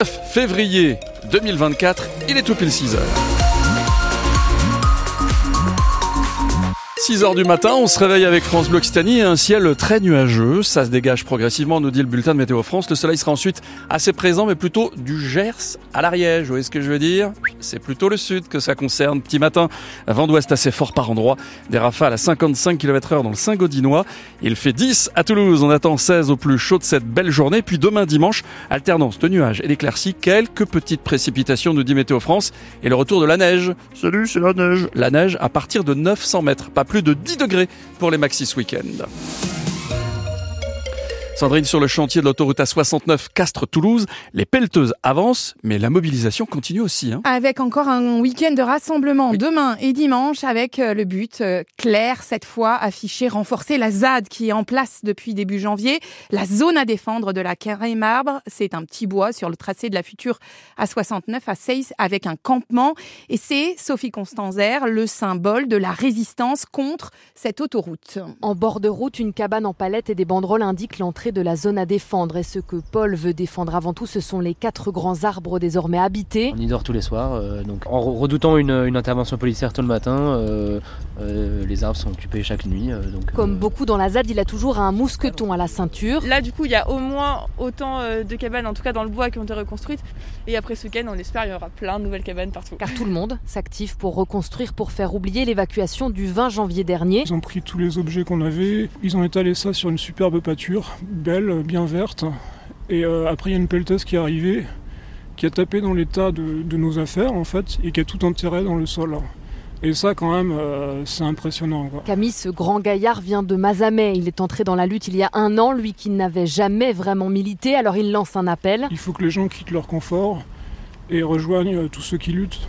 9 février 2024, il est tout pile 6 heures. 6 heures du matin, on se réveille avec France Bleu Occitanie et un ciel très nuageux. Ça se dégage progressivement, nous dit le bulletin de Météo France. Le soleil sera ensuite assez présent, mais plutôt du Gers à l'Ariège. Vous voyez ce que je veux dire? C'est plutôt le sud que ça concerne. Petit matin, vent d'ouest assez fort par endroit. Des rafales à 55 km heure dans le Saint-Gaudinois. Il fait 10 à Toulouse. On attend 16 au plus chaud de cette belle journée. Puis demain dimanche, alternance de nuages et d'éclaircies. Quelques petites précipitations, nous dit Météo France. Et le retour de la neige. Salut, c'est la neige. La neige à partir de 900 mètres. Pas plus de 10 degrés pour les maxis week-end. Sandrine, sur le chantier de l'autoroute A69 Castres-Toulouse, les pelleteuses avancent, mais la mobilisation continue aussi. Hein. Avec encore un week-end de rassemblement demain et dimanche, avec euh, le but euh, clair, cette fois, afficher, renforcer la ZAD qui est en place depuis début janvier. La zone à défendre de la carré marbre, c'est un petit bois sur le tracé de la future A69 à Seyss avec un campement. Et c'est, Sophie Constanzer, le symbole de la résistance contre cette autoroute. En bord de route, une cabane en palette et des banderoles indiquent l'entrée de la zone à défendre. Et ce que Paul veut défendre avant tout, ce sont les quatre grands arbres désormais habités. On y dort tous les soirs. Euh, donc en redoutant une, intervention policière tout le matin, euh, euh, les arbres sont occupés chaque nuit. donc, Comme beaucoup dans la ZAD, il a toujours un mousqueton à la ceinture. Là, du coup, il y a au moins autant de cabanes, en tout cas dans le bois, qui ont été reconstruites. Et après ce week-end, on espère qu'il y aura plein de nouvelles cabanes partout. Car tout le monde s'active pour reconstruire, pour faire oublier l'évacuation du 20 janvier dernier. Ils ont pris tous les objets qu'on avait, ils ont étalé ça sur une superbe pâture belle, bien verte. Et euh, après, il y a une pelleteuse qui est arrivée, qui a tapé dans l'état de, nos affaires, en fait, et qui a tout enterré dans le sol. Et ça, quand même, euh, c'est impressionnant. Camille, ce grand gaillard, vient de Mazamet. Il est entré dans la lutte il y a un an, lui qui n'avait jamais vraiment milité. Alors il lance un appel. Il faut que les gens quittent leur confort et rejoignent tous ceux qui luttent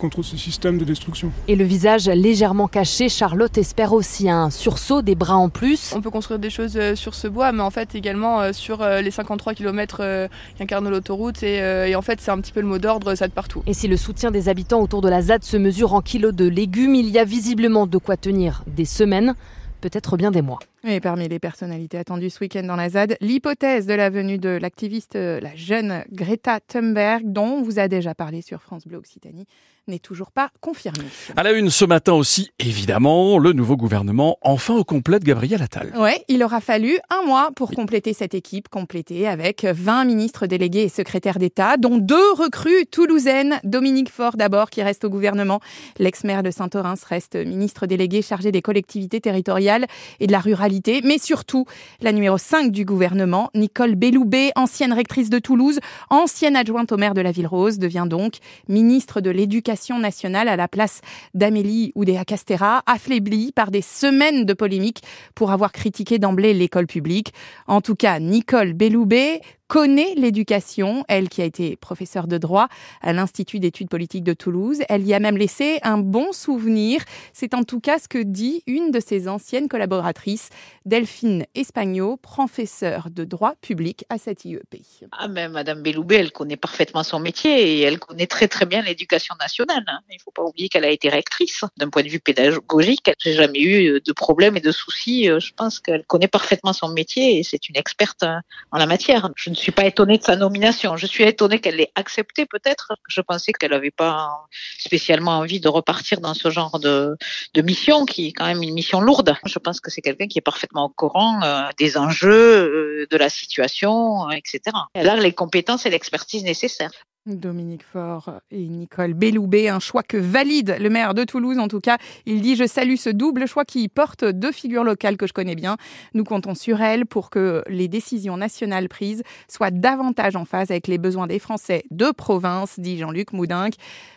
contre ce système de destruction. Et le visage légèrement caché, Charlotte espère aussi un sursaut, des bras en plus. On peut construire des choses euh, sur ce bois, mais en fait également euh, sur euh, les 53 km qui incarnent l'autoroute. Et, en fait, c'est un petit peu le mot d'ordre, ça de partout. Et si le soutien des habitants autour de la ZAD se mesure en kilos de légumes, il y a visiblement de quoi tenir des semaines peut-être bien des mois. Et parmi les personnalités attendues ce week-end dans la ZAD, l'hypothèse de la venue de l'activiste, la jeune Greta Thunberg, dont on vous a déjà parlé sur France Bleu Occitanie n'est toujours pas confirmé. À la une ce matin aussi, évidemment, le nouveau gouvernement enfin au complet de Gabriel Attal. Ouais, il aura fallu un mois pour compléter cette équipe, complétée avec 20 ministres délégués et secrétaires d'État, dont deux recrues toulousaines. Dominique Faure d'abord, qui reste au gouvernement. L'ex-maire de Saint-Orens reste ministre délégué chargé des collectivités territoriales et de la ruralité. Mais surtout, la numéro 5 du gouvernement, Nicole Belloubet, ancienne rectrice de Toulouse, ancienne adjointe au maire de la Ville Rose, devient donc ministre de l'Éducation nationale à la place d'Amélie Oudéa Castera, affaiblie par des semaines de polémiques pour avoir critiqué d'emblée l'école publique. En tout cas, Nicole Belloubet connaît l'éducation, elle qui a été professeure de droit à l'Institut d'études politiques de Toulouse. Elle y a même laissé un bon souvenir. C'est en tout cas ce que dit une de ses anciennes collaboratrices, Delphine Espagno, professeure de droit public à cette IEP. Ah mais Madame Belloubet, elle connaît parfaitement son métier et elle connaît très très bien l'éducation nationale. Hein. Il ne faut pas oublier qu'elle a été rectrice. D'un point de vue pédagogique, elle n'a jamais eu de problèmes et de soucis. Je pense qu'elle connaît parfaitement son métier et c'est une experte hein, en la matière. Suis pas étonnée de sa nomination. Je suis étonnée qu'elle l'ait acceptée peut-être. Je pensais qu'elle n'avait pas spécialement envie de repartir dans ce genre de, de mission qui est quand même une mission lourde. Je pense que c'est quelqu'un qui est parfaitement au courant euh, des enjeux, euh, de la situation, euh, etc. Elle a les compétences et l'expertise nécessaires. Dominique Faure et Nicole Belloubet, un choix que valide le maire de Toulouse. En tout cas, il dit Je salue ce double choix qui porte deux figures locales que je connais bien. Nous comptons sur elles pour que les décisions nationales prises soient davantage en phase avec les besoins des Français de province, dit Jean-Luc Moudinque.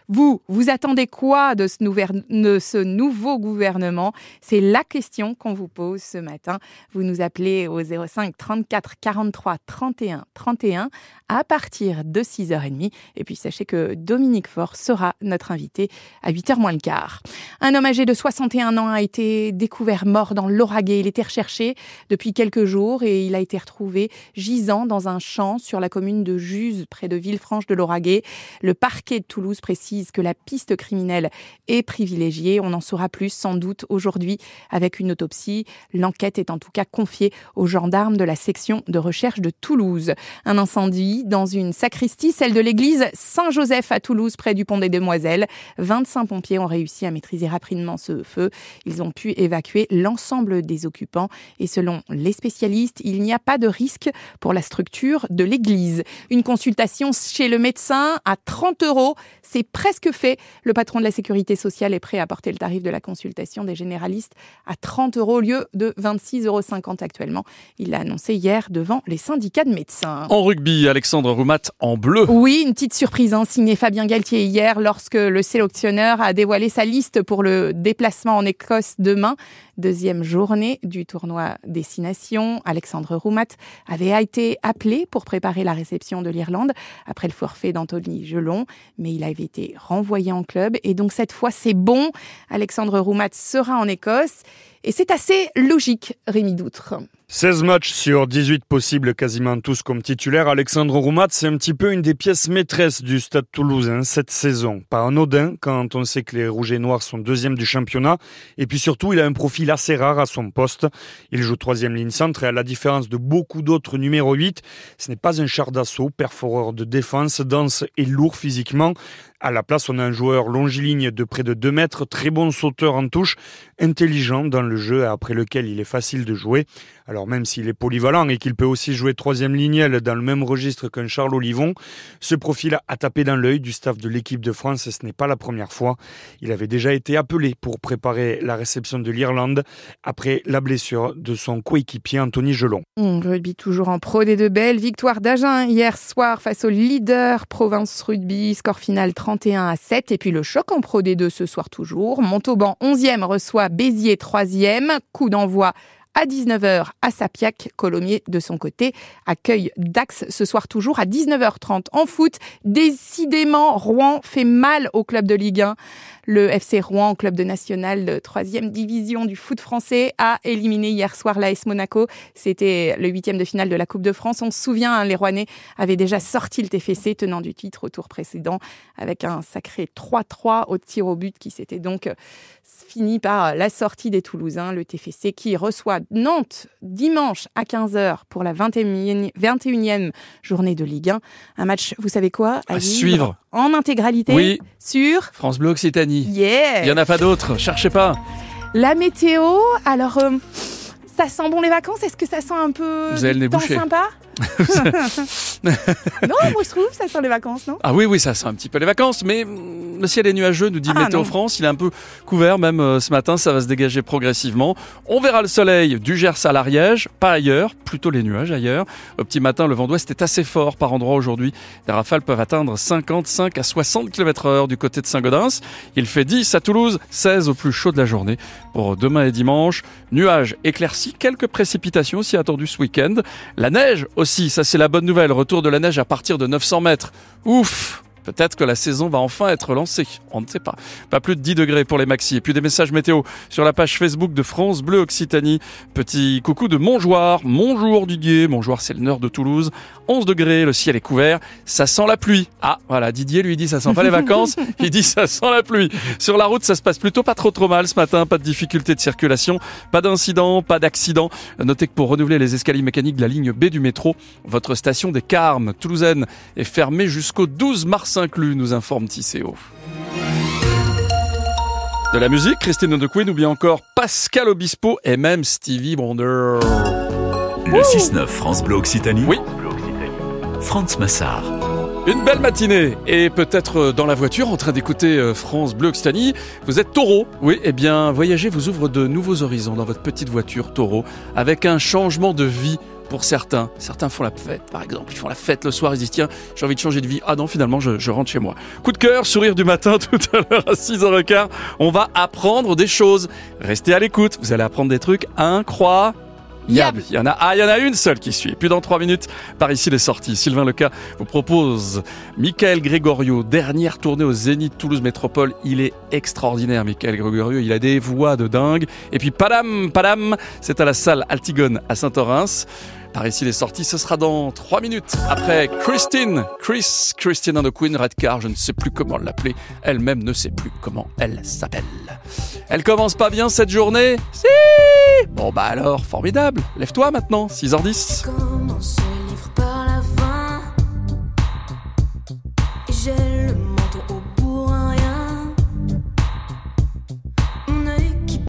Vous, vous attendez quoi de ce, nouveau gouvernement? C'est la question qu'on vous pose ce matin. Vous nous appelez au 05 34 43 31 31 à partir de 6h30. Et puis sachez que Dominique Faure sera notre invité à 8h moins le quart. Un homme âgé de 61 ans a été découvert mort dans l'Auragais. Il était recherché depuis quelques jours et il a été retrouvé gisant dans un champ sur la commune de Juse, près de Villefranche de l'Auragais. Le parquet de Toulouse précise que la piste criminelle est privilégiée. On en saura plus sans doute aujourd'hui avec une autopsie. L'enquête est en tout cas confiée aux gendarmes de la section de recherche de Toulouse. Un incendie dans une sacristie, celle de l'église Saint-Joseph à Toulouse, près du pont des Demoiselles. 25 pompiers ont réussi à maîtriser rapidement ce feu. Ils ont pu évacuer l'ensemble des occupants et selon les spécialistes, il n'y a pas de risque pour la structure de l'église. Une consultation chez le médecin à 30 euros, c'est presque fait. Le patron de la sécurité sociale est prêt à porter le tarif de la consultation des généralistes à 30 euros au lieu de 26,50 euros actuellement. Il l'a annoncé hier devant les syndicats de médecins. En rugby, Alexandre Roumat en bleu. Oui, une petite surprise hein, signée Fabien Galtier hier lorsque le sélectionneur a dévoilé sa liste pour le déplacement en Écosse demain. Deuxième journée du tournoi Destination. Alexandre Roumat avait été appelé pour préparer la réception de l'Irlande après le forfait d'Anthony Gelon, mais il avait été renvoyé en club et donc cette fois c'est bon. Alexandre Roumat sera en Écosse et c'est assez logique, Rémi Doutre. 16 matchs sur 18 possibles, quasiment tous comme titulaire. Alexandre Roumat, c'est un petit peu une des pièces maîtresses du Stade toulousain cette saison. Pas anodin quand on sait que les Rouges et Noirs sont deuxième du championnat. Et puis surtout, il a un profil assez rare à son poste. Il joue troisième ligne centre et à la différence de beaucoup d'autres numéro 8, ce n'est pas un char d'assaut, perforeur de défense, dense et lourd physiquement. À la place, on a un joueur longiligne de près de 2 mètres, très bon sauteur en touche, intelligent dans le jeu après lequel il est facile de jouer. Alors même s'il est polyvalent et qu'il peut aussi jouer troisième lignel dans le même registre qu'un Charles Olivon, ce profil a tapé dans l'œil du staff de l'équipe de France et ce n'est pas la première fois. Il avait déjà été appelé pour préparer la réception de l'Irlande après la blessure de son coéquipier Anthony Gelon. Mmh, rugby toujours en pro des deux belles. Victoire d'Agen hier soir face au leader Province Rugby. Score final 31 à 7. Et puis le choc en pro des deux ce soir toujours. Montauban 11e reçoit Béziers 3e. Coup d'envoi à 19h à Sapiac. Colomiers, de son côté, accueille Dax ce soir toujours à 19h30 en foot. Décidément, Rouen fait mal au club de Ligue 1. Le FC Rouen, club de national de troisième division du foot français, a éliminé hier soir l'AS Monaco. C'était le huitième de finale de la Coupe de France. On se souvient, hein, les Rouennais avaient déjà sorti le TFC, tenant du titre au tour précédent, avec un sacré 3-3 au tir au but qui s'était donc fini par la sortie des Toulousains, le TFC qui reçoit Nantes dimanche à 15h pour la 21e, 21e journée de Ligue 1. Un match, vous savez quoi À, suivre. En intégralité oui. sur France Bleu Occitanie. Yeah Il n'y en a pas d'autres, cherchez pas. La météo, alors... Euh, ça sent bon les vacances? Est-ce que ça sent un peu Vous avez le temps sympa? Non, moi je trouve ça sent les vacances, non? Ah oui, oui, ça sent un petit peu les vacances, mais mm, le ciel est nuageux, nous dit Ah, Météo non. France. Il est un peu couvert, même euh, ce matin, ça va se dégager progressivement. On verra le soleil du Gers à l'Ariège, pas ailleurs, plutôt les nuages ailleurs. Au petit matin, le vent d'ouest est assez fort par endroit aujourd'hui. Les rafales peuvent atteindre 55 à 60 km heure du côté de Saint-Gaudens. Il fait 10 à Toulouse, 16 au plus chaud de la journée. Pour demain et dimanche, nuages éclaircis, quelques précipitations aussi attendues ce week-end. La neige aussi, ça c'est la bonne nouvelle. Retour de la neige à partir de 900 mètres. Ouf Peut-être que la saison va enfin être lancée. On ne sait pas. Pas plus de 10 degrés pour les maxis. Et puis des messages météo sur la page Facebook de France Bleu Occitanie. Petit coucou de Montjoie. Bonjour Didier. Montjoie, c'est le nord de Toulouse. 11 degrés, le ciel est couvert. Ça sent la pluie. Ah, voilà. Didier lui dit ça sent pas les vacances. Il dit ça sent la pluie. Sur la route, ça se passe plutôt pas trop trop mal ce matin. Pas de difficulté de circulation. Pas d'incident, pas d'accident. Notez que pour renouveler les escaliers mécaniques de la ligne B du métro, votre station des Carmes toulousaine est fermée jusqu'au 12 mars inclus, nous informe Tisséo. De la musique, Christine de Queen ou bien encore Pascal Obispo et même Stevie Wonder. Le 6-9 France Bleu Occitanie. Oui. Franz Massard. Une belle matinée et peut-être euh, dans la voiture en train d'écouter euh, France Bleu Occitanie. Vous êtes taureau. Oui, eh bien, voyager vous ouvre de nouveaux horizons dans votre petite voiture taureau avec un changement de vie pour certains. Certains font la fête, par exemple. Ils font la fête le soir, ils disent tiens, j'ai envie de changer de vie. Ah non, finalement, je, je rentre chez moi. Coup de cœur, sourire du matin tout à l'heure à 6h15. On va apprendre des choses. Restez à l'écoute, vous allez apprendre des trucs incroyables. Yab. Il y en a, ah, il y en a une seule qui suit. Puis dans trois minutes, par ici les sorties. Sylvain Leca vous propose Michael Gregorio, dernière tournée au Zénith Toulouse Métropole. Il est extraordinaire, Michael Gregorio. Il a des voix de dingue. Et puis Padam, Padam, c'est à la salle Altigone à Saint-Orens. Par ici les sorties, ce sera dans 3 minutes. Après Christine, Chris, Christine and the Queen Redcar, je ne sais plus comment l'appeler. Elle-même ne sait plus comment elle s'appelle. Elle commence pas bien cette journée? Si Bon bah alors, formidable. Lève-toi maintenant, 6h10.